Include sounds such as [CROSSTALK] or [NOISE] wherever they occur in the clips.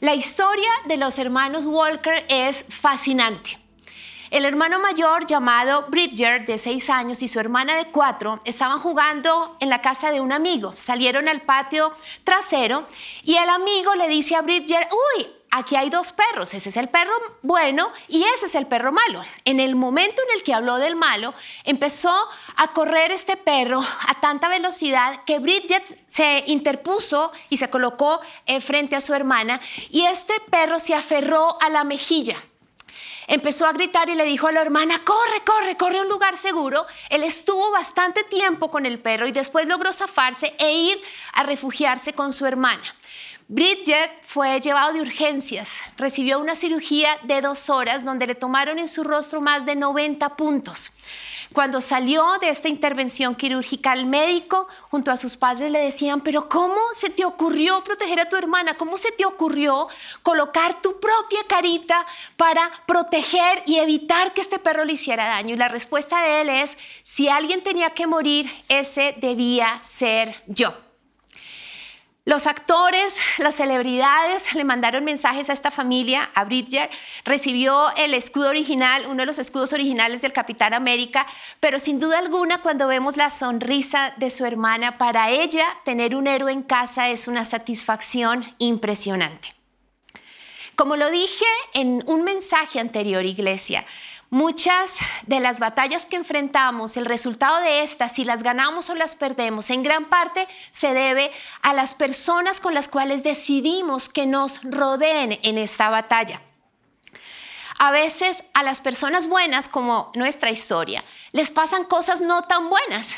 La historia de los hermanos Walker es fascinante. El hermano mayor llamado Bridger, de 6 años, y su hermana de 4 estaban jugando en la casa de un amigo. Salieron al patio trasero y el amigo le dice a Bridger, uy, aquí hay dos perros, ese es el perro bueno y ese es el perro malo. En el momento en el que habló del malo, empezó a correr este perro a tanta velocidad que Bridget se interpuso y se colocó eh, frente a su hermana y este perro se aferró a la mejilla empezó a gritar y le dijo a la hermana, corre, corre, corre a un lugar seguro. Él estuvo bastante tiempo con el perro y después logró zafarse e ir a refugiarse con su hermana. Bridget fue llevado de urgencias, recibió una cirugía de dos horas donde le tomaron en su rostro más de 90 puntos. Cuando salió de esta intervención quirúrgica, el médico junto a sus padres le decían, pero ¿cómo se te ocurrió proteger a tu hermana? ¿Cómo se te ocurrió colocar tu propia carita para proteger y evitar que este perro le hiciera daño? Y la respuesta de él es, si alguien tenía que morir, ese debía ser yo. Los actores, las celebridades le mandaron mensajes a esta familia, a Bridger. Recibió el escudo original, uno de los escudos originales del Capitán América, pero sin duda alguna cuando vemos la sonrisa de su hermana, para ella tener un héroe en casa es una satisfacción impresionante. Como lo dije en un mensaje anterior, iglesia, Muchas de las batallas que enfrentamos, el resultado de estas, si las ganamos o las perdemos, en gran parte se debe a las personas con las cuales decidimos que nos rodeen en esta batalla. A veces a las personas buenas, como nuestra historia, les pasan cosas no tan buenas.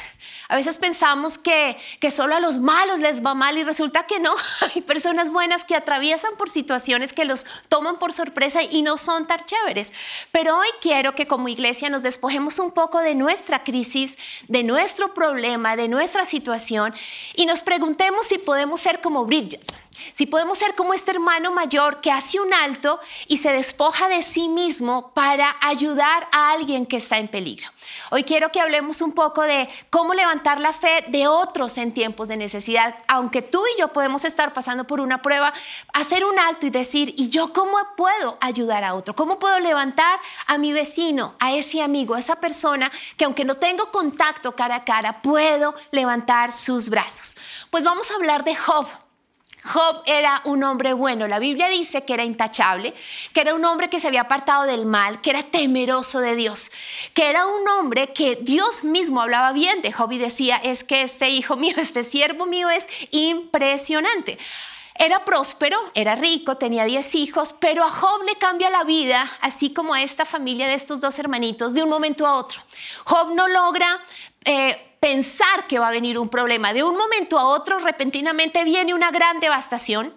A veces pensamos que, que solo a los malos les va mal y resulta que no. [LAUGHS] Hay personas buenas que atraviesan por situaciones que los toman por sorpresa y no son tan chéveres. Pero hoy quiero que como iglesia nos despojemos un poco de nuestra crisis, de nuestro problema, de nuestra situación y nos preguntemos si podemos ser como Bridget si podemos ser como este hermano mayor que hace un alto y se despoja de sí mismo para ayudar a alguien que está en peligro. Hoy quiero que hablemos un poco de cómo levantar la fe de otros en tiempos de necesidad. Aunque tú y yo podemos estar pasando por una prueba, hacer un alto y decir, ¿y yo cómo puedo ayudar a otro? ¿Cómo puedo levantar a mi vecino, a ese amigo, a esa persona que aunque no tengo contacto cara a cara, puedo levantar sus brazos? Pues vamos a hablar de Job. Job era un hombre bueno. La Biblia dice que era intachable, que era un hombre que se había apartado del mal, que era temeroso de Dios, que era un hombre que Dios mismo hablaba bien de Job y decía, es que este hijo mío, [LAUGHS] este siervo mío es impresionante. Era próspero, era rico, tenía 10 hijos, pero a Job le cambia la vida, así como a esta familia de estos dos hermanitos, de un momento a otro. Job no logra... Eh, pensar que va a venir un problema. De un momento a otro, repentinamente viene una gran devastación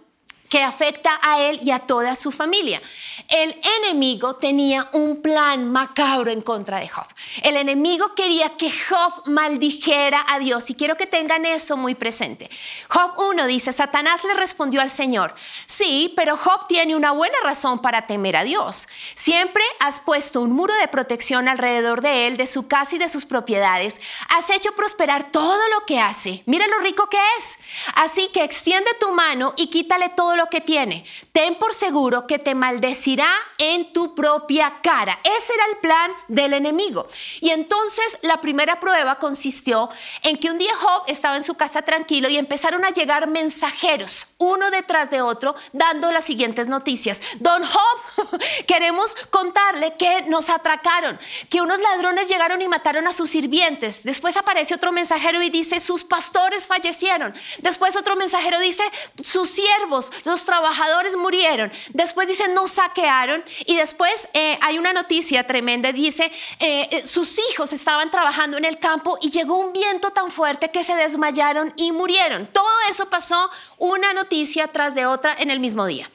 que afecta a él y a toda su familia. El enemigo tenía un plan macabro en contra de Job. El enemigo quería que Job maldijera a Dios y quiero que tengan eso muy presente. Job 1 dice, Satanás le respondió al Señor, sí, pero Job tiene una buena razón para temer a Dios. Siempre has puesto un muro de protección alrededor de él, de su casa y de sus propiedades. Has hecho prosperar todo lo que hace. Mira lo rico que es. Así que extiende tu mano y quítale todo lo que tiene. Ten por seguro que te maldecirá en tu propia cara. Ese era el plan del enemigo. Y entonces la primera prueba consistió en que un día Job estaba en su casa tranquilo y empezaron a llegar mensajeros, uno detrás de otro, dando las siguientes noticias. Don Job, [LAUGHS] queremos contarle que nos atracaron, que unos ladrones llegaron y mataron a sus sirvientes. Después aparece otro mensajero y dice, sus pastores fallecieron. Después otro mensajero dice, sus siervos, los trabajadores murieron. Después dice, nos saquearon. Y después eh, hay una noticia tremenda, dice, eh, eh, sus hijos estaban trabajando en el campo y llegó un viento tan fuerte que se desmayaron y murieron. Todo eso pasó una noticia tras de otra en el mismo día.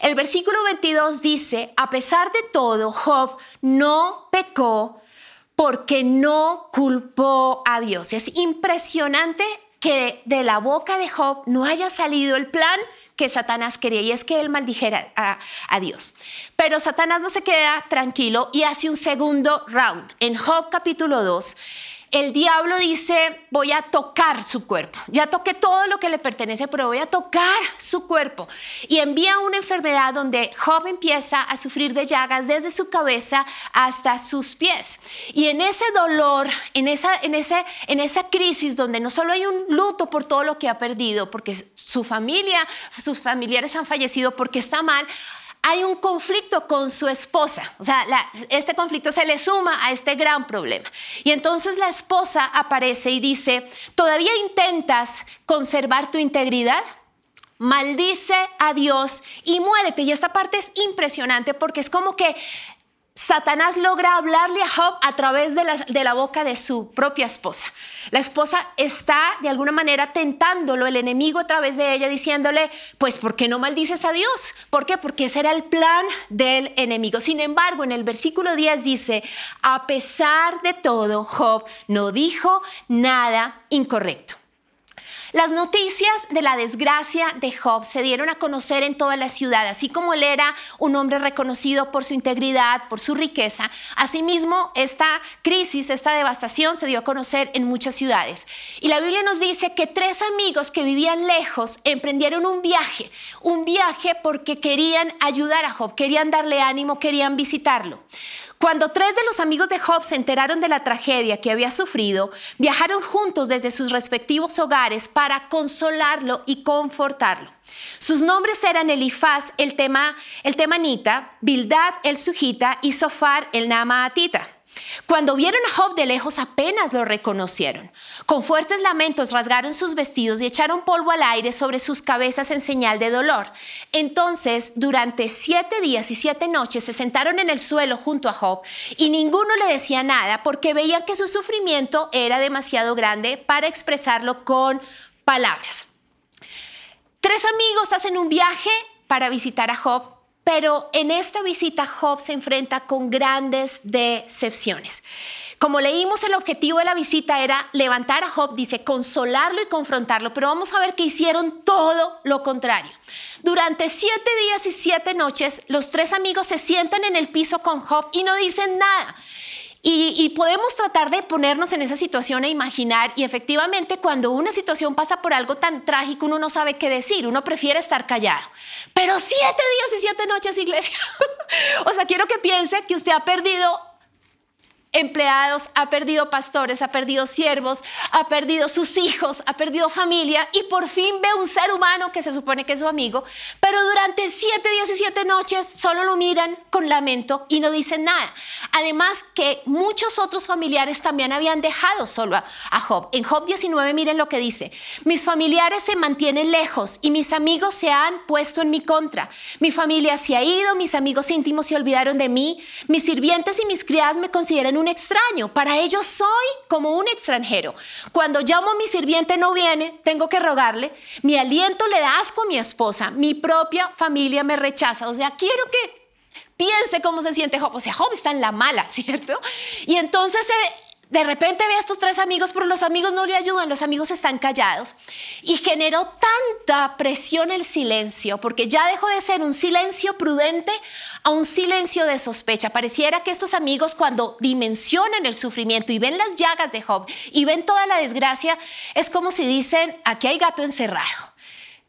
El versículo 22 dice, a pesar de todo, Job no pecó porque no culpó a Dios. Es impresionante que de la boca de Job no haya salido el plan que Satanás quería y es que él maldijera a, Dios. Pero Satanás no se queda tranquilo y hace un segundo round. En Job capítulo 2, el diablo dice, voy a tocar su cuerpo. Ya toqué todo lo que le pertenece, pero voy a tocar su cuerpo. Y envía una enfermedad donde Job empieza a sufrir de llagas desde su cabeza hasta sus pies. Y en ese dolor, en esa, en esa crisis donde no solo hay un luto por todo lo que ha perdido, porque su familia, sus familiares han fallecido porque está mal, hay un conflicto con su esposa. O sea, este conflicto se le suma a este gran problema. Y entonces la esposa aparece y dice, ¿todavía intentas conservar tu integridad? Maldice a Dios y muérete. Y esta parte es impresionante porque es como que Satanás logra hablarle a Job a través de la, boca de su propia esposa. La esposa está de alguna manera tentándolo, el enemigo a través de ella, diciéndole, pues, ¿por qué no maldices a Dios? ¿Por qué? Porque ese era el plan del enemigo. Sin embargo, en el versículo 10 dice, a pesar de todo, Job no dijo nada incorrecto. Las noticias de la desgracia de Job se dieron a conocer en toda la ciudad, así como él era un hombre reconocido por su integridad, por su riqueza. Asimismo, esta crisis, esta devastación se dio a conocer en muchas ciudades. Y la Biblia nos dice que tres amigos que vivían lejos emprendieron un viaje, un viaje porque querían ayudar a Job, querían darle ánimo, querían visitarlo. Cuando tres de los amigos de Job se enteraron de la tragedia que había sufrido, viajaron juntos desde sus respectivos hogares para consolarlo y confortarlo. Sus nombres eran Elifaz, el, tema, el temanita, Bildad, el sujita y Sofar, el namaatita. Cuando vieron a Job de lejos apenas lo reconocieron. Con fuertes lamentos rasgaron sus vestidos y echaron polvo al aire sobre sus cabezas en señal de dolor. Entonces, durante siete días y siete noches se sentaron en el suelo junto a Job y ninguno le decía nada porque veían que su sufrimiento era demasiado grande para expresarlo con palabras. Tres amigos hacen un viaje para visitar a Job pero en esta visita Job se enfrenta con grandes decepciones. Como leímos, el objetivo de la visita era levantar a Job, dice, consolarlo y confrontarlo, pero vamos a ver que hicieron todo lo contrario. Durante siete días y siete noches, los tres amigos se sientan en el piso con Job y no dicen nada. Y, podemos tratar de ponernos en esa situación e imaginar, y efectivamente cuando una situación pasa por algo tan trágico, uno no sabe qué decir, uno prefiere estar callado. Pero siete días y siete noches, iglesia. [LAUGHS] o sea, quiero que piense que usted ha perdido empleados, ha perdido pastores, ha perdido siervos, ha perdido sus hijos, ha perdido familia y por fin ve un ser humano que se supone que es su amigo, pero durante siete días y siete noches solo lo miran con lamento y no dicen nada. Además que muchos otros familiares también habían dejado solo a, Job. En Job 19 miren lo que dice, mis familiares se mantienen lejos y mis amigos se han puesto en mi contra. Mi familia se ha ido, mis amigos íntimos se olvidaron de mí, mis sirvientes y mis criadas me consideran un extraño, para ellos soy como un extranjero. Cuando llamo a mi sirviente no viene, tengo que rogarle, mi aliento le da asco a mi esposa, mi propia familia me rechaza. O sea, quiero que piense cómo se siente Job. O sea, Job está en la mala, [LAUGHS] ¿cierto? Y entonces eh, de repente ve a estos tres amigos, pero los amigos no le ayudan, los amigos están callados. Y generó tanta presión el silencio, porque ya dejó de ser un silencio prudente a un silencio de sospecha. Pareciera que estos amigos cuando dimensionan el sufrimiento y ven las llagas de Job y ven toda la desgracia, es como si dicen, aquí hay gato encerrado.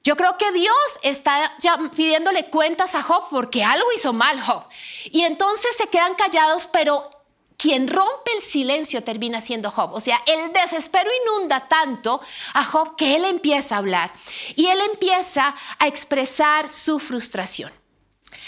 Yo creo que Dios está ya pidiéndole cuentas a Job porque algo hizo mal Job. Y entonces se quedan callados, pero quien rompe el silencio termina siendo Job. O sea, el desespero inunda tanto a Job que él empieza a hablar y él empieza a expresar su frustración.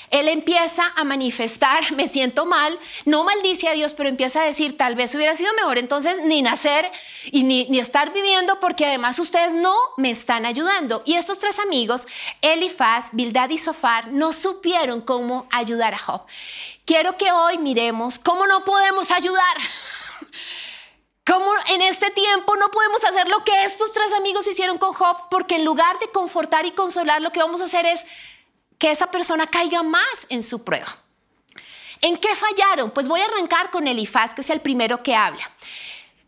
Él empieza a manifestar, [LAUGHS] me siento mal, no maldice a Dios, pero empieza a decir, tal vez hubiera sido mejor entonces ni nacer y ni, estar viviendo porque además ustedes no me están ayudando. Y estos tres amigos, Elifaz, Bildad y Sofar, no supieron cómo ayudar a Job. Quiero que hoy miremos cómo no podemos ayudar. Cómo en este tiempo no podemos hacer lo que estos tres amigos hicieron con Job, porque en lugar de confortar y consolar, lo que vamos a hacer es que esa persona caiga más en su prueba. ¿En qué fallaron? Pues voy a arrancar con Elifaz, que es el primero que habla.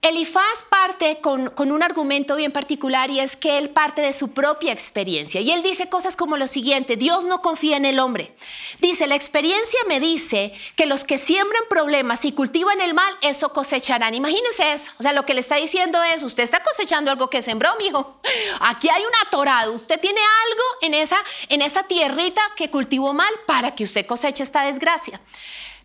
Elifaz parte con, un argumento bien particular y es que él parte de su propia experiencia. Y él dice cosas como lo siguiente, Dios no confía en el hombre. Dice, la experiencia me dice que los que siembran problemas y cultivan el mal, eso cosecharán. Imagínense eso. O sea, lo que le está diciendo es, usted está cosechando algo que sembró, mijo. Aquí hay un atorado. Usted tiene algo en esa, en esa tierrita que cultivó mal para que usted coseche esta desgracia.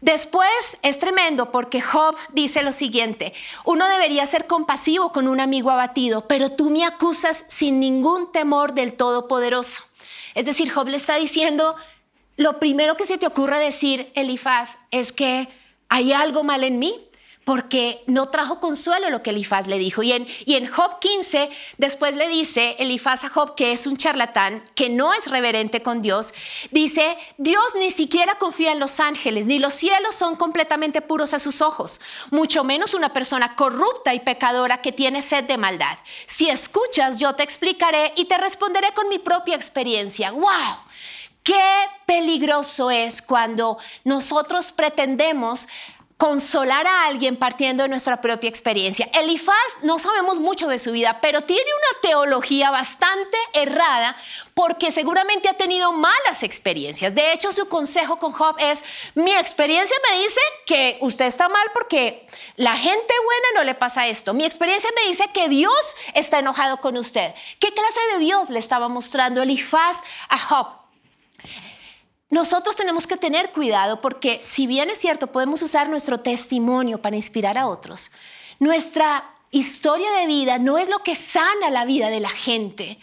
Después es tremendo porque Job dice lo siguiente, uno debería ser compasivo con un amigo abatido, pero tú me acusas sin ningún temor del Todopoderoso. Es decir, Job le está diciendo, lo primero que se te ocurre decir, Elifaz, es que hay algo mal en mí porque no trajo consuelo lo que Elifaz le dijo. Y en, Job 15, después le dice Elifaz a Job que es un charlatán, que no es reverente con Dios. Dice, Dios ni siquiera confía en los ángeles, ni los cielos son completamente puros a sus ojos, mucho menos una persona corrupta y pecadora que tiene sed de maldad. Si escuchas, yo te explicaré y te responderé con mi propia experiencia. ¡Wow! Qué peligroso es cuando nosotros pretendemos consolar a alguien partiendo de nuestra propia experiencia. Elifaz no sabemos mucho de su vida, pero tiene una teología bastante errada porque seguramente ha tenido malas experiencias. De hecho, su consejo con Job es, mi experiencia me dice que usted está mal porque la gente buena no le pasa esto. Mi experiencia me dice que Dios está enojado con usted. ¿Qué clase de Dios le estaba mostrando Elifaz a Job? Nosotros tenemos que tener cuidado porque si bien es cierto, podemos usar nuestro testimonio para inspirar a otros, nuestra historia de vida no es lo que sana la vida de la gente.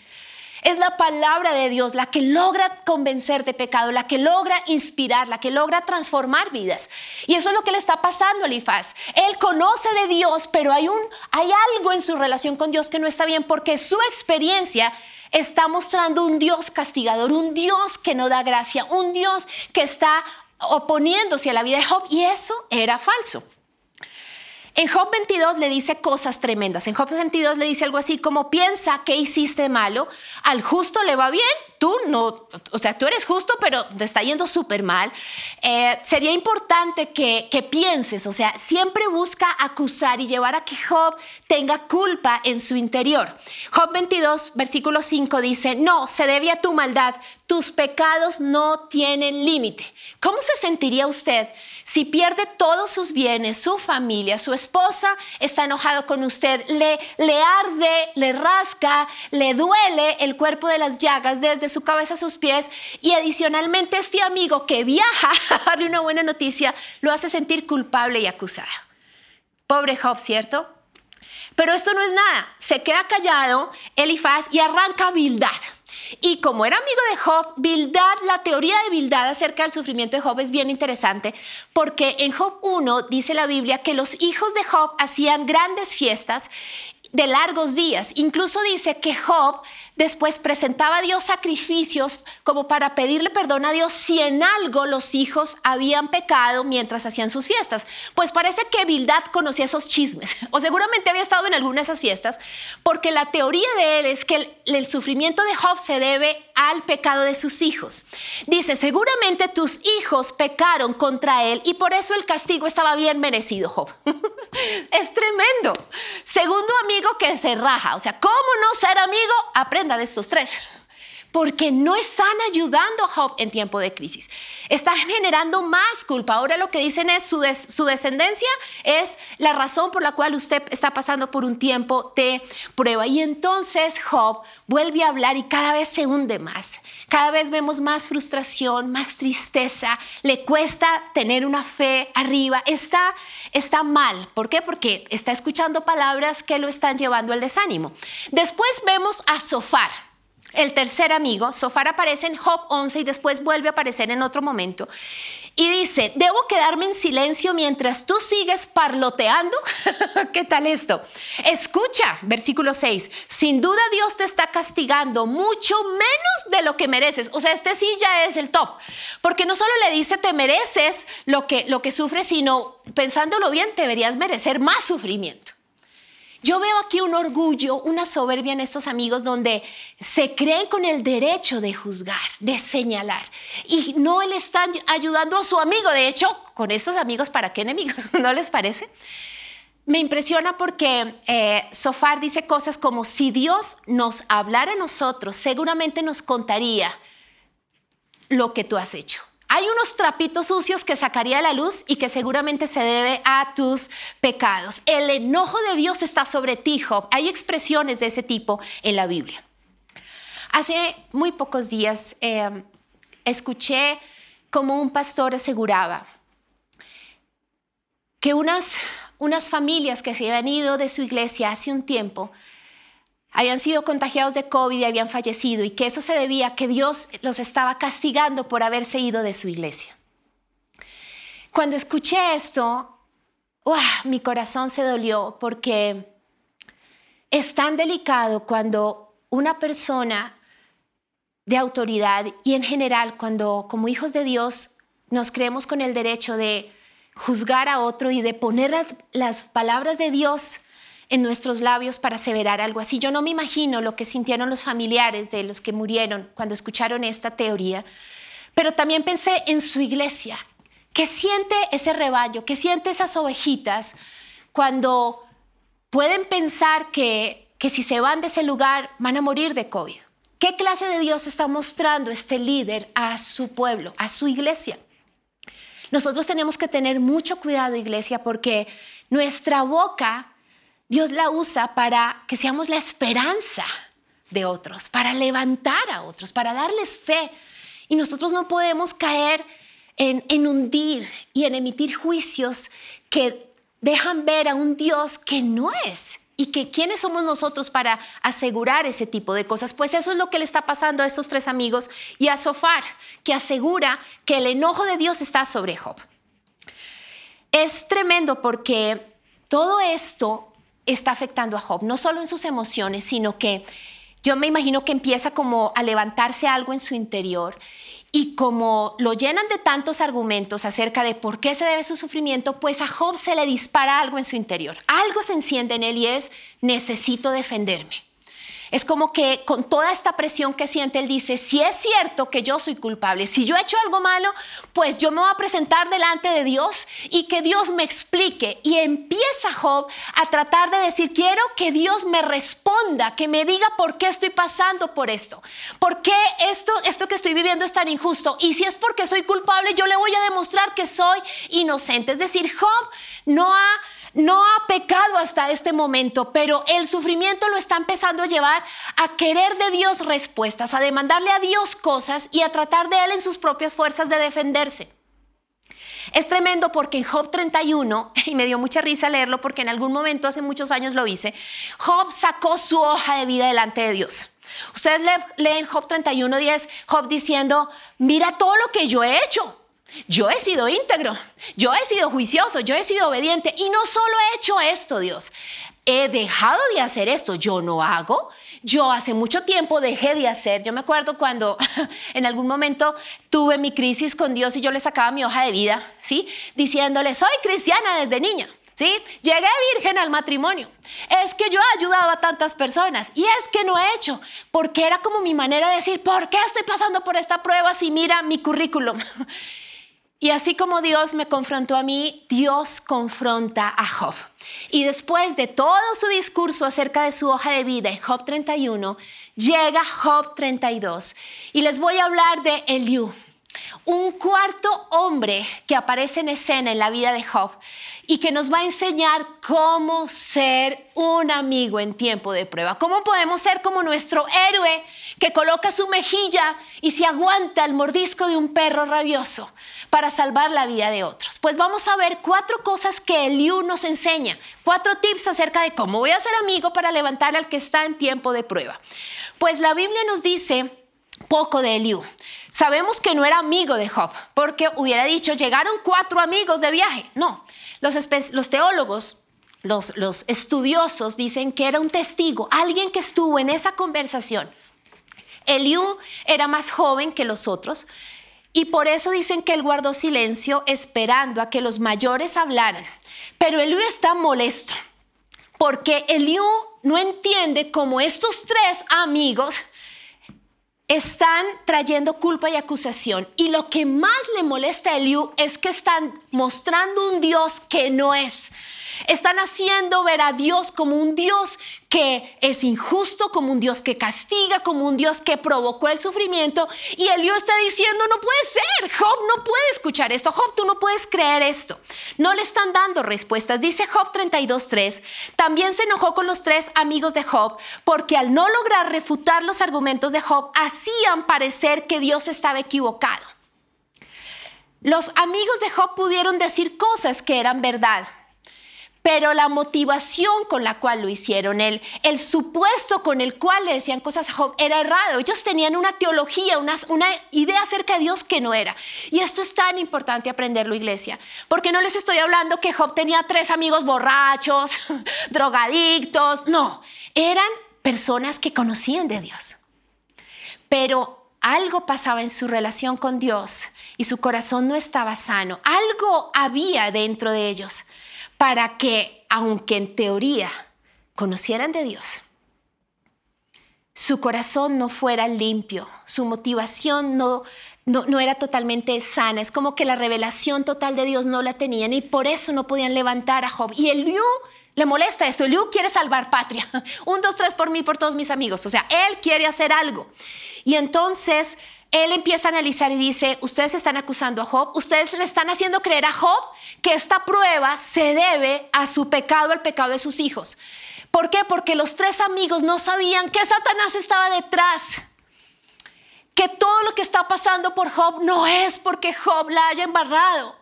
Es la palabra de Dios la que logra convencer de pecado, la que logra inspirar, la que logra transformar vidas. Y eso es lo que le está pasando a Elifaz. Él conoce de Dios, pero hay, un, hay algo en su relación con Dios que no está bien porque su experiencia está mostrando un Dios castigador, un Dios que no da gracia, un Dios que está oponiéndose a la vida de Job y eso era falso. En Job 22 le dice cosas tremendas. En Job 22 le dice algo así como, piensa que hiciste malo, al justo le va bien, tú no, o sea, tú eres justo, pero te está yendo súper mal. Eh, sería importante que, que pienses, o sea, siempre busca acusar y llevar a que Job tenga culpa en su interior. Job 22, versículo 5 dice, no, se debe a tu maldad, tus pecados no tienen límite. ¿Cómo se sentiría usted si pierde todos sus bienes, su familia, su esposa está enojado con usted, le, le arde, le rasca, le duele el cuerpo de las llagas desde su cabeza a sus pies y adicionalmente este amigo que viaja [LAUGHS] a darle una buena noticia lo hace sentir culpable y acusado. Pobre Job, ¿cierto? Pero esto no es nada. Se queda callado Elifaz y arranca Bildad. Y como era amigo de Job, Bildad, la teoría de Bildad acerca del sufrimiento de Job es bien interesante, porque en Job 1 dice la Biblia que los hijos de Job hacían grandes fiestas de largos días. Incluso dice que Job después presentaba a Dios sacrificios como para pedirle perdón a Dios si en algo los hijos habían pecado mientras hacían sus fiestas. Pues parece que Bildad conocía esos chismes, [LAUGHS] o seguramente había estado en alguna de esas fiestas, porque la teoría de él es que el, sufrimiento de Job se debe al pecado de sus hijos. Dice, seguramente tus hijos pecaron contra él y por eso el castigo estaba bien merecido, Job. [LAUGHS] es tremendo. Segundo amigo que se raja, o sea, ¿cómo no ser amigo? Aprenda de estos tres porque no están ayudando a Job en tiempo de crisis. Están generando más culpa. Ahora lo que dicen es su, su descendencia es la razón por la cual usted está pasando por un tiempo de prueba. Y entonces Job vuelve a hablar y cada vez se hunde más. Cada vez vemos más frustración, más tristeza. Le cuesta tener una fe arriba. Está, está mal. ¿Por qué? Porque está escuchando palabras que lo están llevando al desánimo. Después vemos a Sofar. El tercer amigo, Sofar aparece en Job 11 y después vuelve a aparecer en otro momento. Y dice, ¿debo quedarme en silencio mientras tú sigues parloteando? [LAUGHS] ¿Qué tal esto? Escucha, versículo 6, sin duda Dios te está castigando mucho menos de lo que mereces. O sea, este sí ya es el top, porque no solo le dice te mereces lo que, lo que sufres, sino pensándolo bien, deberías merecer más sufrimiento. Yo veo aquí un orgullo, una soberbia en estos amigos donde se creen con el derecho de juzgar, de señalar. Y no le están ayudando a su amigo. De hecho, con estos amigos, ¿para qué enemigos? [LAUGHS] ¿No les parece? me impresiona porque eh, Sofar dice cosas como, si Dios nos hablara a nosotros, seguramente nos contaría lo que tú has hecho. Hay unos trapitos sucios que sacaría la luz y que seguramente se debe a tus pecados. El enojo de Dios está sobre ti, Job. Hay expresiones de ese tipo en la Biblia. Hace muy pocos días eh, escuché como un pastor aseguraba que unas, unas familias que se habían ido de su iglesia hace un tiempo habían sido contagiados de COVID y habían fallecido y que eso se debía a que Dios los estaba castigando por haberse ido de su iglesia. Cuando escuché esto, mi corazón se dolió porque es tan delicado cuando una persona de autoridad y en general cuando como hijos de Dios nos creemos con el derecho de juzgar a otro y de poner las, las palabras de Dios en nuestros labios para aseverar algo así. Yo no me imagino lo que sintieron los familiares de los que murieron cuando escucharon esta teoría, pero también pensé en su iglesia. ¿Qué siente ese rebaño? ¿Qué siente esas ovejitas cuando pueden pensar que, que si se van de ese lugar van a morir de COVID? ¿Qué clase de Dios está mostrando este líder a su pueblo, a su iglesia? Nosotros tenemos que tener mucho cuidado, iglesia, porque nuestra boca Dios la usa para que seamos la esperanza de otros, para levantar a otros, para darles fe. Y nosotros no podemos caer en, en hundir y en emitir juicios que dejan ver a un Dios que no es y que quiénes somos nosotros para asegurar ese tipo de cosas. Pues eso es lo que le está pasando a estos tres amigos y a Sofar, que asegura que el enojo de Dios está sobre Job. Es tremendo porque todo esto está afectando a Job, no solo en sus emociones, sino que yo me imagino que empieza como a levantarse algo en su interior y como lo llenan de tantos argumentos acerca de por qué se debe su sufrimiento, pues a Job se le dispara algo en su interior. Algo se enciende en él y es, necesito defenderme. Es como que con toda esta presión que siente, él dice, si es cierto que yo soy culpable, si yo he hecho algo malo, pues yo me voy a presentar delante de Dios y que Dios me explique. Y empieza Job a tratar de decir, quiero que Dios me responda, que me diga por qué estoy pasando por esto, por qué esto, esto que estoy viviendo es tan injusto. Y si es porque soy culpable, yo le voy a demostrar que soy inocente. Es decir, Job no ha no ha pecado hasta este momento, pero el sufrimiento lo está empezando a llevar a querer de Dios respuestas, a demandarle a Dios cosas y a tratar de Él en sus propias fuerzas de defenderse. Es tremendo porque en Job 31, [LAUGHS] y me dio mucha risa leerlo porque en algún momento hace muchos años lo hice, Job sacó su hoja de vida delante de Dios. Ustedes leen Job 31, 10, Job diciendo, mira todo lo que yo he hecho. Yo he sido íntegro, yo he sido juicioso, yo he sido obediente y no solo he hecho esto, Dios, he dejado de hacer esto, yo no hago. Yo hace mucho tiempo dejé de hacer. Yo me acuerdo cuando [LAUGHS] en algún momento tuve mi crisis con Dios y yo le sacaba mi hoja de vida, ¿sí? Diciéndole, soy cristiana desde niña. ¿Sí? Llegué virgen al matrimonio. Es que yo he ayudado a tantas personas y es que no he hecho, porque era como mi manera de decir, ¿por qué estoy pasando por esta prueba si mira mi currículum? [LAUGHS] Y así como Dios me confrontó a mí, Dios confronta a Job. Y después de todo su discurso acerca de su hoja de vida Job 31, llega Job 32. Y les voy a hablar de Eliú, un cuarto hombre que aparece en escena en la vida de Job y que nos va a enseñar cómo ser un amigo en tiempo de prueba. Cómo podemos ser como nuestro héroe que coloca su mejilla y se aguanta el mordisco de un perro rabioso para salvar la vida de otros. Pues vamos a ver cuatro cosas que Eliú nos enseña, cuatro tips acerca de cómo voy a ser amigo para levantar al que está en tiempo de prueba. Pues la Biblia nos dice poco de Eliú. Sabemos que no era amigo de Job, porque hubiera dicho, llegaron cuatro amigos de viaje. No, los, teólogos, los estudiosos dicen que era un testigo, alguien que estuvo en esa conversación. Eliú era más joven que los otros, y por eso dicen que él guardó silencio esperando a que los mayores hablaran. Pero Eliú está molesto porque Eliú no entiende cómo estos tres amigos están trayendo culpa y acusación. Y lo que más le molesta a Eliú es que están mostrando un Dios que no es. Están haciendo ver a Dios como un Dios que es injusto, como un Dios que castiga, como un Dios que provocó el sufrimiento. Y Eliú está diciendo, no puede ser, Job no puede escuchar esto, Job tú no puedes creer esto. No le están dando respuestas. Dice Job 32.3, también se enojó con los tres amigos de Job porque al no lograr refutar los argumentos de Job, hacían parecer que Dios estaba equivocado. Los amigos de Job pudieron decir cosas que eran verdad, pero la motivación con la cual lo hicieron, el, el supuesto con el cual le decían cosas a Job era errado. Ellos tenían una teología, una, una idea acerca de Dios que no era. Y esto es tan importante aprenderlo, iglesia, porque no les estoy hablando que Job tenía tres amigos borrachos, [LAUGHS] drogadictos, no, eran personas que conocían de Dios. Pero algo pasaba en su relación con Dios y su corazón no estaba sano. Algo había dentro de ellos para que, aunque en teoría conocieran de Dios, su corazón no fuera limpio, su motivación no, no, era totalmente sana. Es como que la revelación total de Dios no la tenían y por eso no podían levantar a Job. Y Eliú le molesta esto. Eliú quiere salvar patria. [LAUGHS] Un, dos, tres por mí, por todos mis amigos. O sea, él quiere hacer algo. Y entonces él empieza a analizar y dice, ustedes están acusando a Job, ustedes le están haciendo creer a Job que esta prueba se debe a su pecado, al pecado de sus hijos. ¿Por qué? Porque los tres amigos no sabían que Satanás estaba detrás. Que todo lo que está pasando por Job no es porque Job la haya embarrado.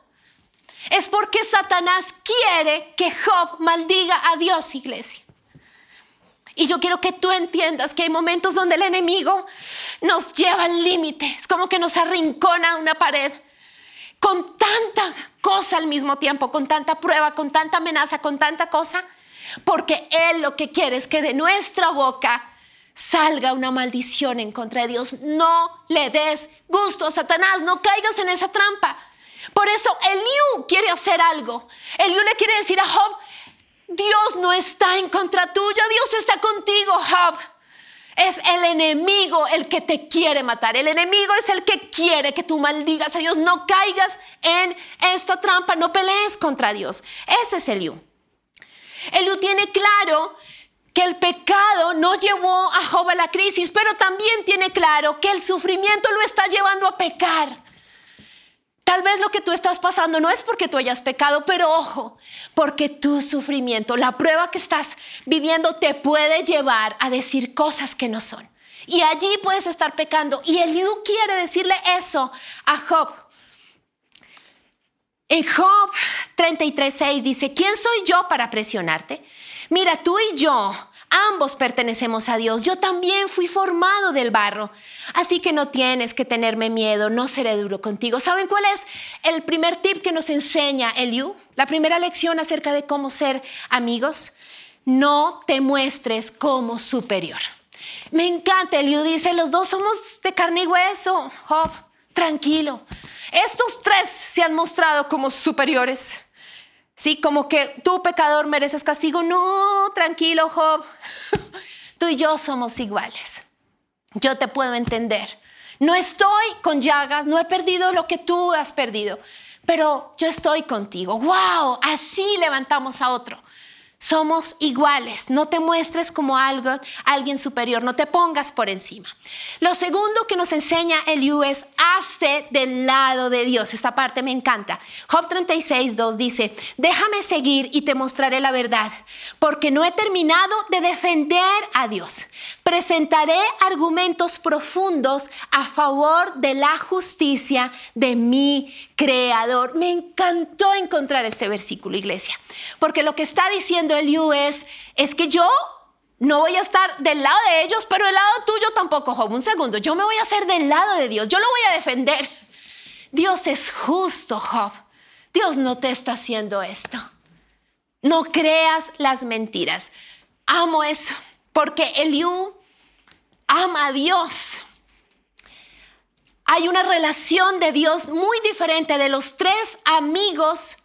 Es porque Satanás quiere que Job maldiga a Dios, iglesia. Y yo quiero que tú entiendas que hay momentos donde el enemigo nos lleva al límite. Es como que nos arrincona a una pared con tanta cosa al mismo tiempo, con tanta prueba, con tanta amenaza, con tanta cosa. Porque Él lo que quiere es que de nuestra boca salga una maldición en contra de Dios. No le des gusto a Satanás, no caigas en esa trampa. Por eso Eliú quiere hacer algo. Eliú le quiere decir a Job, Dios no está en contra tuya, Dios está contigo, Job. Es el enemigo el que te quiere matar. El enemigo es el que quiere que tú maldigas a Dios. No caigas en esta trampa, no pelees contra Dios. Ese es Eliú. Eliú tiene claro que el pecado no llevó a Job a la crisis, pero también tiene claro que el sufrimiento lo está llevando a pecar. Tal vez lo que tú estás pasando no es porque tú hayas pecado, pero ojo, porque tu sufrimiento, la prueba que estás viviendo te puede llevar a decir cosas que no son. Y allí puedes estar pecando. Y Eliú quiere decirle eso a Job. En Job 33.6 dice, ¿quién soy yo para presionarte? Mira, tú y yo Ambos pertenecemos a Dios. Yo también fui formado del barro. Así que no tienes que tenerme miedo, no seré duro contigo. ¿Saben cuál es el primer tip que nos enseña Eliú? La primera lección acerca de cómo ser amigos. No te muestres como superior. Me encanta, Eliú dice, los dos somos de carne y hueso. Job, tranquilo. Estos tres se han mostrado como superiores. Sí, como que tú pecador mereces castigo. No, tranquilo, Job. Tú y yo somos iguales. Yo te puedo entender. No estoy con llagas, no he perdido lo que tú has perdido, pero yo estoy contigo. ¡Wow! Así levantamos a otro. Somos iguales, no te muestres como algo, alguien superior, no te pongas por encima. Lo segundo que nos enseña Eliú es hazte del lado de Dios. Esta parte me encanta. Job 36, 2 dice, déjame seguir y te mostraré la verdad, porque no he terminado de defender a Dios. Presentaré argumentos profundos a favor de la justicia de mi creador. Me encantó encontrar este versículo, iglesia, porque lo que está diciendo Eliú es, es que yo no voy a estar del lado de ellos, pero del lado tuyo tampoco, Job. Un segundo, yo me voy a hacer del lado de Dios, yo lo voy a defender. Dios es justo, Job. Dios no te está haciendo esto. No creas las mentiras. Amo eso, porque Eliú ama a Dios. Hay una relación de Dios muy diferente de los tres amigos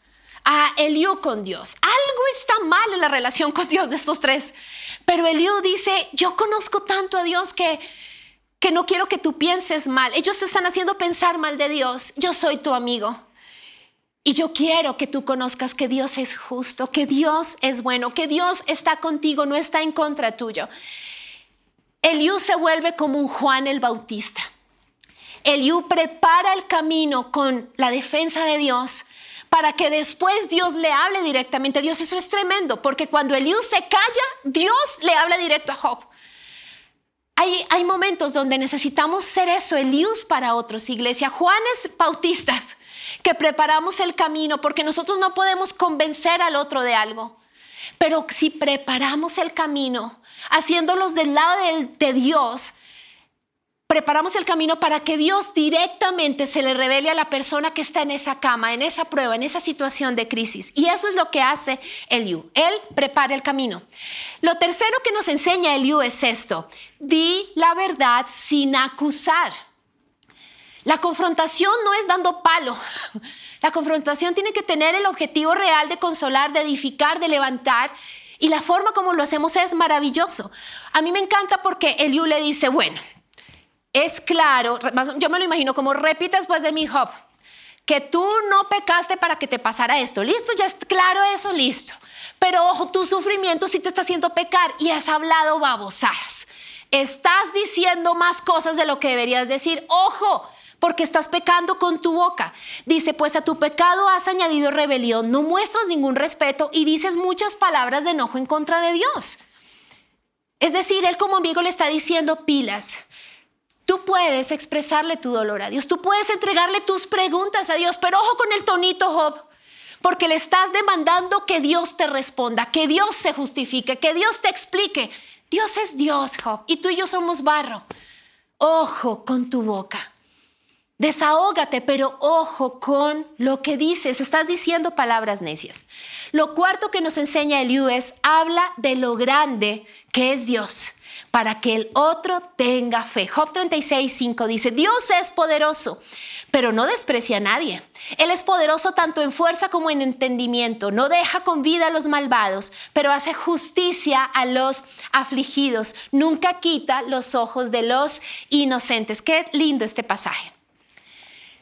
a Eliú con Dios. Algo está mal en la relación con Dios de estos tres. Pero Eliú dice, yo conozco tanto a Dios que, que no quiero que tú pienses mal. Ellos te están haciendo pensar mal de Dios. Yo soy tu amigo. Y yo quiero que tú conozcas que Dios es justo, que Dios es bueno, que Dios está contigo, no está en contra tuyo. Eliú se vuelve como un Juan el Bautista. Eliú prepara el camino con la defensa de Dios para que después Dios le hable directamente. Dios, eso es tremendo, porque cuando Eliú se calla, Dios le habla directo a Job. Hay, hay momentos donde necesitamos ser eso, Eliús para otros, iglesia, Juanes Bautistas, que preparamos el camino, porque nosotros no podemos convencer al otro de algo. Pero si preparamos el camino, haciéndolos del lado de, Dios, preparamos el camino para que Dios directamente se le revele a la persona que está en esa cama, en esa prueba, en esa situación de crisis. Y eso es lo que hace Eliú. Él prepara el camino. Lo tercero que nos enseña Eliú es esto. Di la verdad sin acusar. La confrontación no es dando palo. La confrontación tiene que tener el objetivo real de consolar, de edificar, de levantar. Y la forma como lo hacemos es maravilloso. A mí me encanta porque Eliú le dice, bueno, es claro, yo me lo imagino como repite después de mi Job, que tú no pecaste para que te pasara esto. Listo, ya es claro eso, listo. Pero ojo, tu sufrimiento sí te está haciendo pecar y has hablado babosadas. Estás diciendo más cosas de lo que deberías decir. Ojo, porque estás pecando con tu boca. Dice, pues a tu pecado has añadido rebelión, no muestras ningún respeto y dices muchas palabras de enojo en contra de Dios. Es decir, él como amigo le está diciendo pilas. Tú puedes expresarle tu dolor a Dios, tú puedes entregarle tus preguntas a Dios, pero ojo con el tonito, Job, porque le estás demandando que Dios te responda, que Dios se justifique, que Dios te explique. Dios es Dios, Job, y tú y yo somos barro. Ojo con tu boca. Desahógate, pero ojo con lo que dices. Estás diciendo palabras necias. Lo cuarto que nos enseña Eliú es, habla de lo grande que es Dios para que el otro tenga fe. Job 36, 5 dice, Dios es poderoso, pero no desprecia a nadie. Él es poderoso tanto en fuerza como en entendimiento. No deja con vida a los malvados, pero hace justicia a los afligidos. Nunca quita los ojos de los inocentes. Qué lindo este pasaje.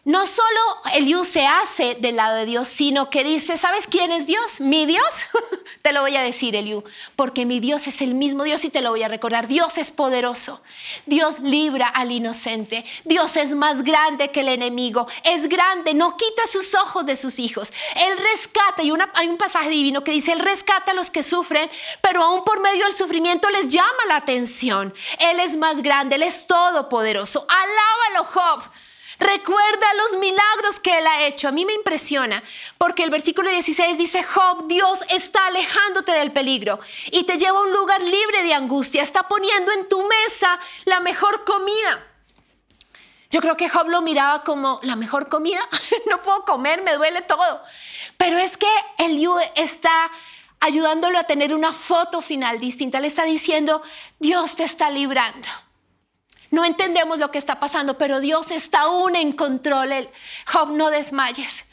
No solo Eliú se hace del lado de Dios, sino que dice, ¿sabes quién es Dios? Mi Dios. [LAUGHS] te lo voy a decir, Eliú, porque mi Dios es el mismo Dios y te lo voy a recordar. Dios es poderoso. Dios libra al inocente. Dios es más grande que el enemigo. Es grande, no quita sus ojos de sus hijos. Él rescata, y hay un pasaje divino que dice, Él rescata a los que sufren, pero aún por medio del sufrimiento les llama la atención. Él es más grande, Él es todopoderoso. Alábalo, Job. Recuerda los milagros que Él ha hecho. A mí me impresiona porque el versículo 16 dice, Job, Dios está alejándote del peligro y te lleva a un lugar libre de angustia. Está poniendo en tu mesa la mejor comida. Yo creo que Job lo miraba como la mejor comida. [LAUGHS] no puedo comer, me duele todo. Pero es que Eliú está ayudándolo a tener una foto final distinta. Le está diciendo, Dios te está librando. No entendemos lo que está pasando, pero Dios está aún en control. Job, no desmayes.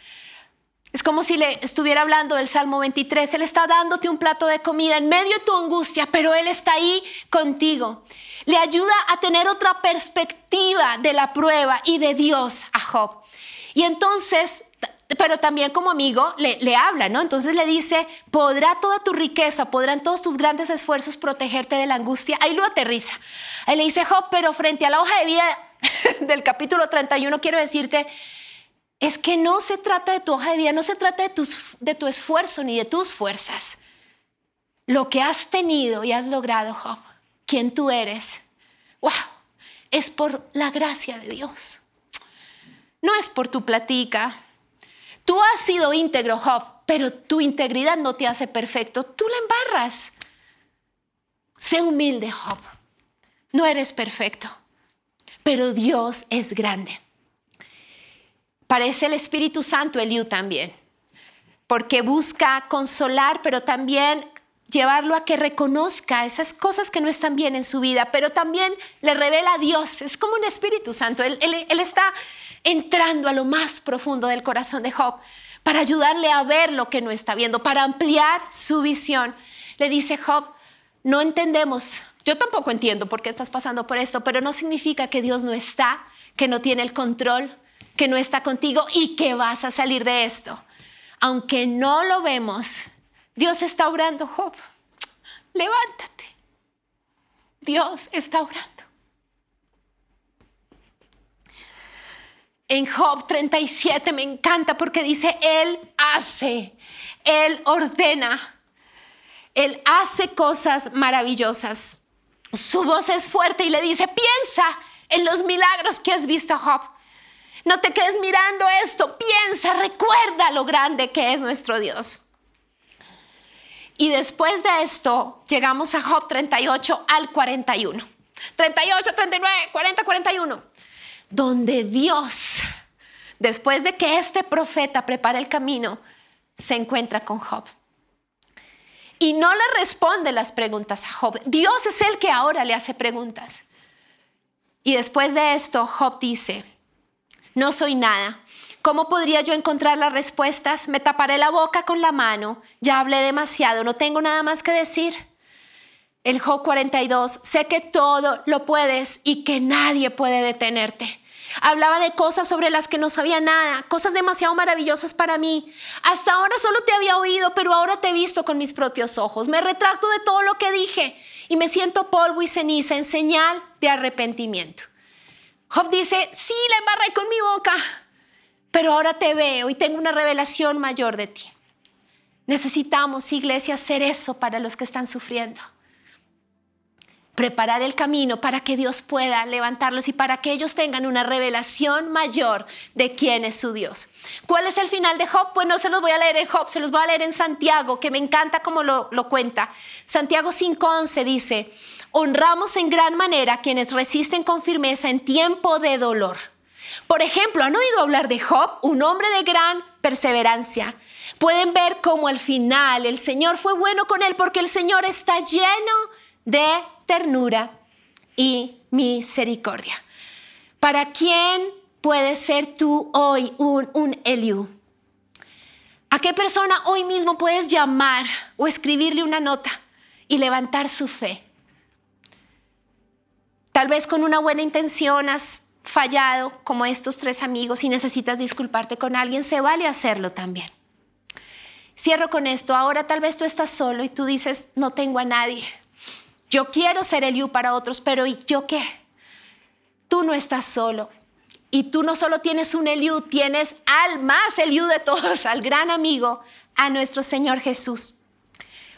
Es como si le estuviera hablando del Salmo 23. Él está dándote un plato de comida en medio de tu angustia, pero Él está ahí contigo. Le ayuda a tener otra perspectiva de la prueba y de Dios a Job. Y entonces pero también como amigo le, habla, ¿no? Entonces le dice, podrá toda tu riqueza, podrán todos tus grandes esfuerzos protegerte de la angustia. Ahí lo aterriza. Ahí le dice, Job, pero frente a la hoja de vida [LAUGHS] del capítulo 31, quiero decirte, es que no se trata de tu hoja de vida, no se trata de, tus, de tu esfuerzo ni de tus fuerzas. Lo que has tenido y has logrado, Job, quien tú eres, wow, es por la gracia de Dios. No es por tu platica, Tú has sido íntegro, Job, pero tu integridad no te hace perfecto. Tú la embarras. Sé humilde, Job. No eres perfecto, pero Dios es grande. Parece el Espíritu Santo Eliú también, porque busca consolar, pero también llevarlo a que reconozca esas cosas que no están bien en su vida, pero también le revela a Dios. Es como un Espíritu Santo. Él, él está entrando a lo más profundo del corazón de Job para ayudarle a ver lo que no está viendo, para ampliar su visión. Le dice Job, no entendemos, yo tampoco entiendo por qué estás pasando por esto, pero no significa que Dios no está, que no tiene el control, que no está contigo y que vas a salir de esto. aunque no lo vemos, Dios está orando, Job. Levántate. Dios está orando. En Job 37 me encanta porque dice, Él hace, Él ordena, Él hace cosas maravillosas. Su voz es fuerte y le dice, piensa en los milagros que has visto, Job. No te quedes mirando esto, piensa, recuerda lo grande que es nuestro Dios. Y después de esto llegamos a Job 38 al 41. 38, 39, 40, 41. Donde Dios, después de que este profeta prepara el camino, se encuentra con Job. Y no le responde las preguntas a Job. Dios es el que ahora le hace preguntas. Y después de esto, Job dice, no soy nada. ¿Cómo podría yo encontrar las respuestas? Me taparé la boca con la mano. Ya hablé demasiado, no tengo nada más que decir. El Job 42, sé que todo lo puedes y que nadie puede detenerte. Hablaba de cosas sobre las que no sabía nada, cosas demasiado maravillosas para mí. Hasta ahora solo te había oído, pero ahora te he visto con mis propios ojos. Me retracto de todo lo que dije y me siento polvo y ceniza en señal de arrepentimiento. Job dice, sí, la embarré con mi boca, pero ahora te veo y tengo una revelación mayor de ti. Necesitamos, iglesia, hacer eso para los que están sufriendo. Preparar el camino para que Dios pueda levantarlos y para que ellos tengan una revelación mayor de quién es su Dios. ¿Cuál es el final de Job? Pues no se los voy a leer en Job, se los voy a leer en Santiago, que me encanta como lo, lo cuenta. Santiago 5.11 dice, honramos en gran manera a quienes resisten con firmeza en tiempo de dolor por ejemplo, ¿han oído hablar de Job, un hombre de gran perseverancia? Pueden ver cómo al final el Señor fue bueno con él porque el Señor está lleno de ternura y misericordia. ¿Para quién puedes ser tú hoy un, un Eliú? ¿A qué persona hoy mismo puedes llamar o escribirle una nota y levantar su fe? Tal vez con una buena intención has fallado como estos tres amigos y necesitas disculparte con alguien, se vale hacerlo también. Cierro con esto. Ahora tal vez tú estás solo y tú dices, no tengo a nadie. Yo quiero ser el you para otros, pero ¿y yo qué? Tú no estás solo. Y tú no solo tienes un Eliú, tienes al más Eliú de todos, [LAUGHS] al gran amigo, a nuestro Señor Jesús.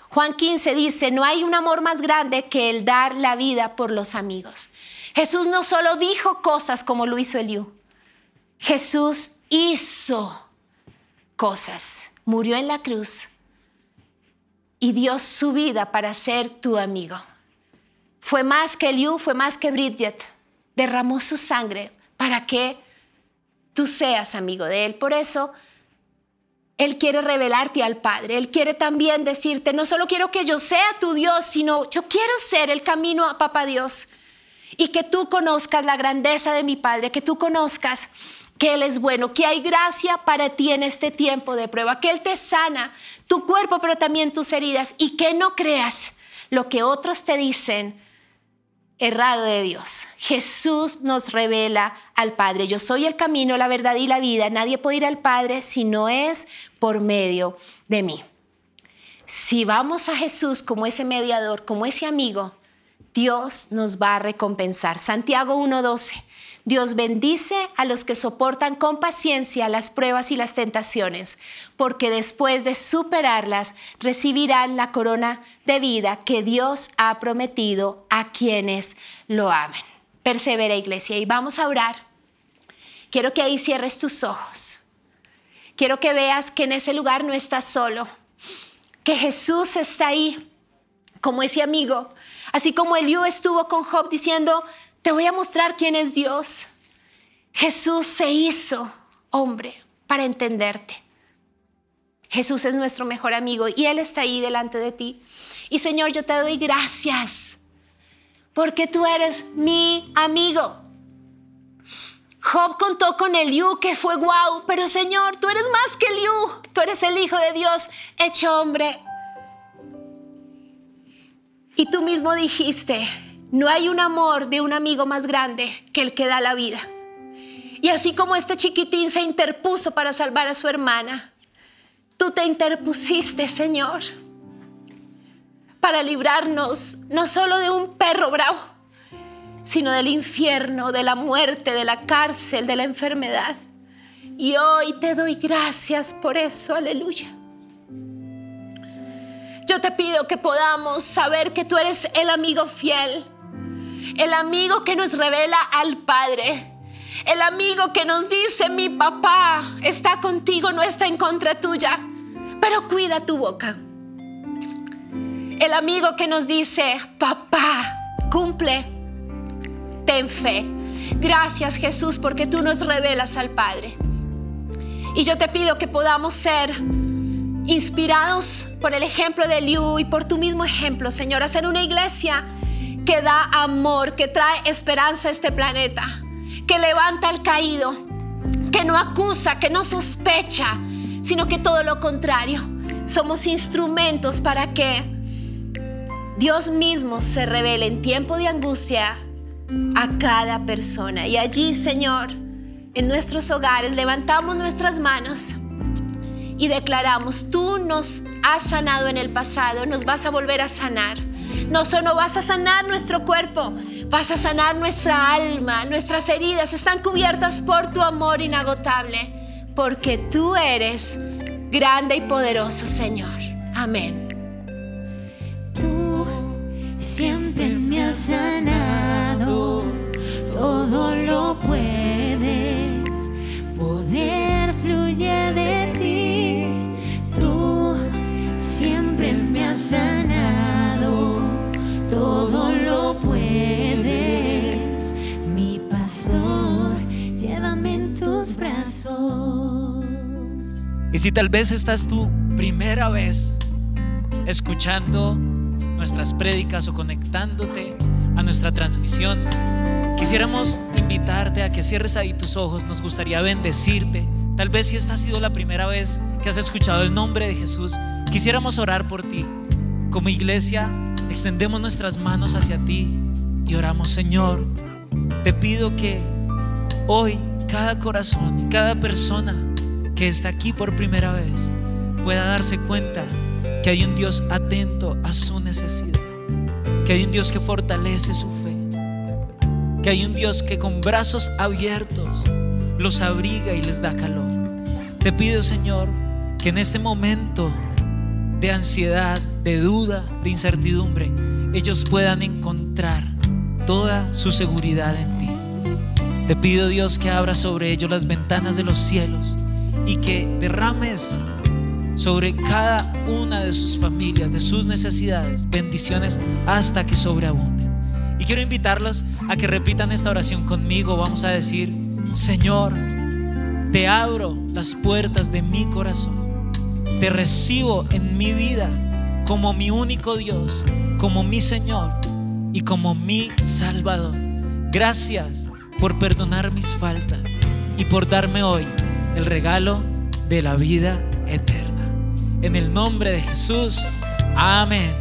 Juan 15 dice, no hay un amor más grande que el dar la vida por los amigos. Jesús no solo dijo cosas como lo hizo Eliú, Jesús hizo cosas, murió en la cruz y dio su vida para ser tu amigo. Fue más que Eliú, fue más que Bridget, derramó su sangre para que tú seas amigo de Él. Por eso, Él quiere revelarte al Padre. Él quiere también decirte, no solo quiero que yo sea tu Dios, sino yo quiero ser el camino a Papá Dios y que tú conozcas la grandeza de mi Padre, que tú conozcas que Él es bueno, que hay gracia para ti en este tiempo de prueba, que Él te sana tu cuerpo, pero también tus heridas, y que no creas lo que otros te dicen errado de Dios. Jesús nos revela al Padre. Yo soy el camino, la verdad y la vida. Nadie puede ir al Padre si no es por medio de mí. Si vamos a Jesús como ese mediador, como ese amigo, Dios nos va a recompensar. Santiago 1.12. Dios bendice a los que soportan con paciencia las pruebas y las tentaciones, porque después de superarlas recibirán la corona de vida que Dios ha prometido a quienes lo amen. Persevera iglesia y vamos a orar. Quiero que ahí cierres tus ojos. Quiero que veas que en ese lugar no estás solo, que Jesús está ahí como ese amigo Así como Eliú estuvo con Job diciendo, te voy a mostrar quién es Dios. Jesús se hizo hombre para entenderte. Jesús es nuestro mejor amigo y Él está ahí delante de ti. Y Señor, yo te doy gracias porque tú eres mi amigo. Job contó con Eliú que fue guau, pero Señor, tú eres más que Eliú. Tú eres el Hijo de Dios hecho hombre y tú mismo dijiste, no hay un amor de un amigo más grande que el que da la vida. Y así como este chiquitín se interpuso para salvar a su hermana, tú te interpusiste, Señor, para librarnos no solo de un perro bravo, sino del infierno, de la muerte, de la cárcel, de la enfermedad. Y hoy te doy gracias por eso, aleluya. Yo te pido que podamos saber que tú eres el amigo fiel, el amigo que nos revela al Padre, el amigo que nos dice, mi papá está contigo, no está en contra tuya, pero cuida tu boca. El amigo que nos dice, papá, cumple, ten fe. Gracias Jesús porque tú nos revelas al Padre. Y yo te pido que podamos ser inspirados por el ejemplo de Liu y por tu mismo ejemplo, Señor, hacer una iglesia que da amor, que trae esperanza a este planeta, que levanta al caído, que no acusa, que no sospecha, sino que todo lo contrario. Somos instrumentos para que Dios mismo se revele en tiempo de angustia a cada persona. Y allí, Señor, en nuestros hogares levantamos nuestras manos y declaramos, tú nos has sanado en el pasado, nos vas a volver a sanar. No solo vas a sanar nuestro cuerpo, vas a sanar nuestra alma. Nuestras heridas están cubiertas por tu amor inagotable, porque tú eres grande y poderoso, Señor. Amén. Tú siempre me has sanado, todo lo puedes, poder fluye de ti. Tú siempre me has sanado, Y si tal vez esta es tu primera vez escuchando nuestras prédicas o conectándote a nuestra transmisión, quisiéramos invitarte a que cierres ahí tus ojos. Nos gustaría bendecirte. Tal vez si esta ha sido la primera vez que has escuchado el nombre de Jesús, quisiéramos orar por ti. Como iglesia, extendemos nuestras manos hacia ti y oramos, Señor, te pido que hoy cada corazón y cada persona que está aquí por primera vez pueda darse cuenta que hay un Dios atento a su necesidad, que hay un Dios que fortalece su fe, que hay un Dios que con brazos abiertos los abriga y les da calor. Te pido, Señor, que en este momento de ansiedad, de duda, de incertidumbre, ellos puedan encontrar toda su seguridad en ti. Te pido, Dios, que abra sobre ellos las ventanas de los cielos y que derrames sobre cada una de sus familias, de sus necesidades, bendiciones hasta que sobreabunden. Y quiero invitarlos a que repitan esta oración conmigo. Vamos a decir, Señor, te abro las puertas de mi corazón. Te recibo en mi vida como mi único Dios, como mi Señor y como mi Salvador. Gracias por perdonar mis faltas y por darme hoy el regalo de la vida eterna. En el nombre de Jesús, amén.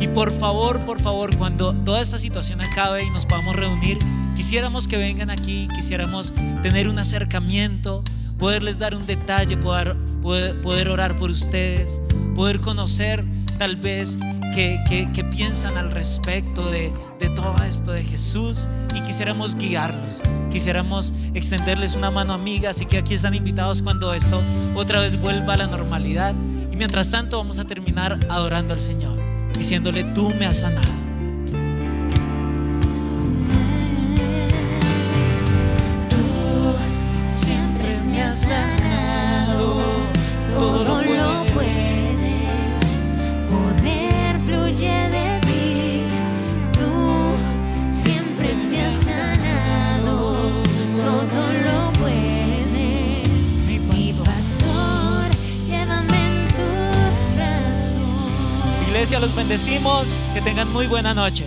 Y por favor, por favor, cuando toda esta situación acabe y nos podamos reunir, quisiéramos que vengan aquí, quisiéramos tener un acercamiento, poderles dar un detalle, poder, poder, orar por ustedes, poder conocer tal vez qué piensan al respecto de, de todo esto de Jesús y quisiéramos guiarlos, quisiéramos extenderles una mano amiga, así que aquí están invitados cuando esto otra vez vuelva a la normalidad. Y mientras tanto vamos a terminar adorando al Señor, diciéndole, tú me has sanado. Bendecimos, que tengan muy buena noche.